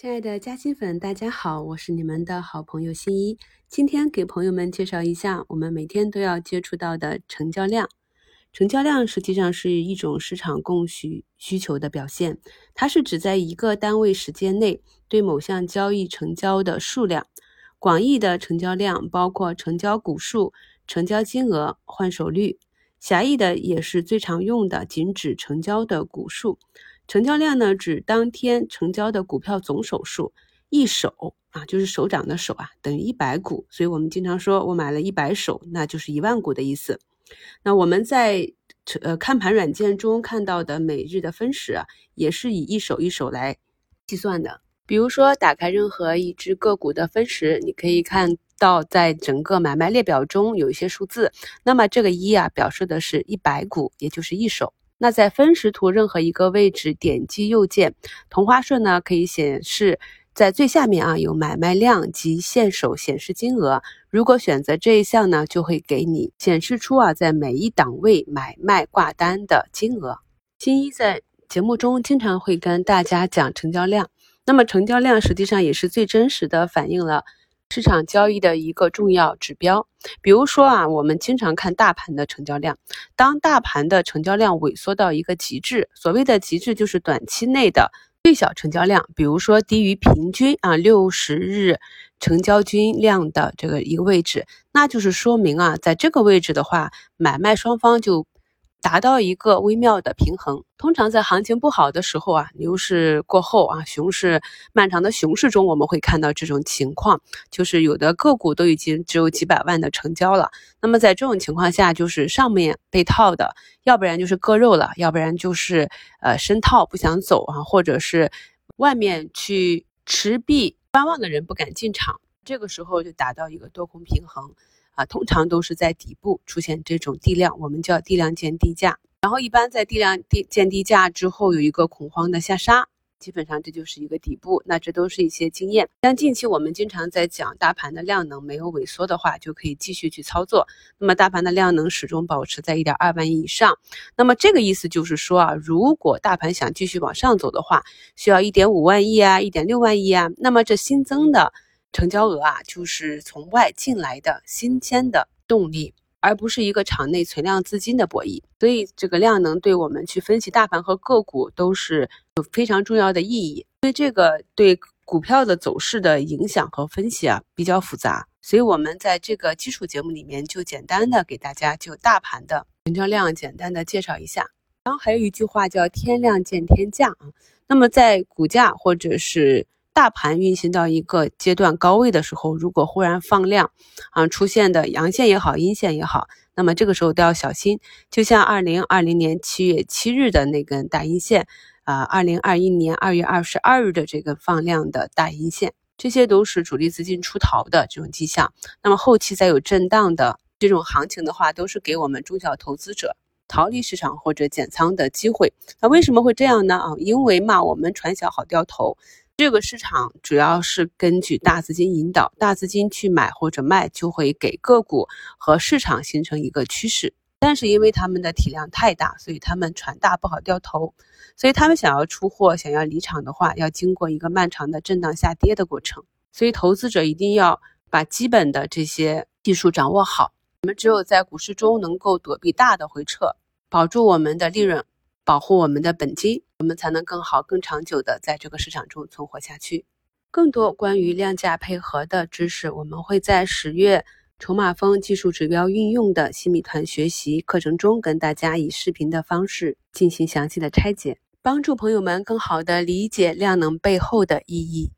亲爱的嘉兴粉，大家好，我是你们的好朋友新一。今天给朋友们介绍一下我们每天都要接触到的成交量。成交量实际上是一种市场供需需求的表现，它是指在一个单位时间内对某项交易成交的数量。广义的成交量包括成交股数、成交金额、换手率；狭义的也是最常用的，仅指成交的股数。成交量呢，指当天成交的股票总手数，一手啊就是手掌的手啊，等于一百股。所以我们经常说我买了一百手，那就是一万股的意思。那我们在呃看盘软件中看到的每日的分时啊，也是以一手一手来计算的。比如说，打开任何一只个股的分时，你可以看到在整个买卖列表中有一些数字，那么这个一啊，表示的是一百股，也就是一手。那在分时图任何一个位置点击右键，同花顺呢可以显示。在最下面啊，有买卖量及现手显示金额。如果选择这一项呢，就会给你显示出啊，在每一档位买卖挂单的金额。新一在节目中经常会跟大家讲成交量，那么成交量实际上也是最真实的反映了市场交易的一个重要指标。比如说啊，我们经常看大盘的成交量，当大盘的成交量萎缩到一个极致，所谓的极致就是短期内的。最小成交量，比如说低于平均啊六十日成交均量的这个一个位置，那就是说明啊，在这个位置的话，买卖双方就。达到一个微妙的平衡。通常在行情不好的时候啊，牛市过后啊，熊市漫长的熊市中，我们会看到这种情况，就是有的个股都已经只有几百万的成交了。那么在这种情况下，就是上面被套的，要不然就是割肉了，要不然就是呃深套不想走啊，或者是外面去持币观望的人不敢进场，这个时候就达到一个多空平衡。啊，通常都是在底部出现这种地量，我们叫地量见低价。然后一般在地量地见低价之后有一个恐慌的下杀，基本上这就是一个底部。那这都是一些经验。像近期我们经常在讲大盘的量能没有萎缩的话，就可以继续去操作。那么大盘的量能始终保持在一点二万亿以上。那么这个意思就是说啊，如果大盘想继续往上走的话，需要一点五万亿啊，一点六万亿啊。那么这新增的。成交额啊，就是从外进来的新鲜的动力，而不是一个场内存量资金的博弈。所以，这个量能对我们去分析大盘和个股都是有非常重要的意义。所以，这个对股票的走势的影响和分析啊比较复杂。所以，我们在这个基础节目里面就简单的给大家就大盘的成交量简单的介绍一下。然后还有一句话叫“天量见天价”啊。那么，在股价或者是大盘运行到一个阶段高位的时候，如果忽然放量，啊出现的阳线也好，阴线也好，那么这个时候都要小心。就像二零二零年七月七日的那根大阴线，啊，二零二一年二月二十二日的这个放量的大阴线，这些都是主力资金出逃的这种迹象。那么后期再有震荡的这种行情的话，都是给我们中小投资者逃离市场或者减仓的机会。那为什么会这样呢？啊，因为嘛，我们船小好掉头。这个市场主要是根据大资金引导，大资金去买或者卖，就会给个股和市场形成一个趋势。但是因为他们的体量太大，所以他们船大不好掉头，所以他们想要出货、想要离场的话，要经过一个漫长的震荡下跌的过程。所以投资者一定要把基本的这些技术掌握好。我们只有在股市中能够躲避大的回撤，保住我们的利润。保护我们的本金，我们才能更好、更长久的在这个市场中存活下去。更多关于量价配合的知识，我们会在十月筹码峰技术指标运用的新米团学习课程中，跟大家以视频的方式进行详细的拆解，帮助朋友们更好的理解量能背后的意义。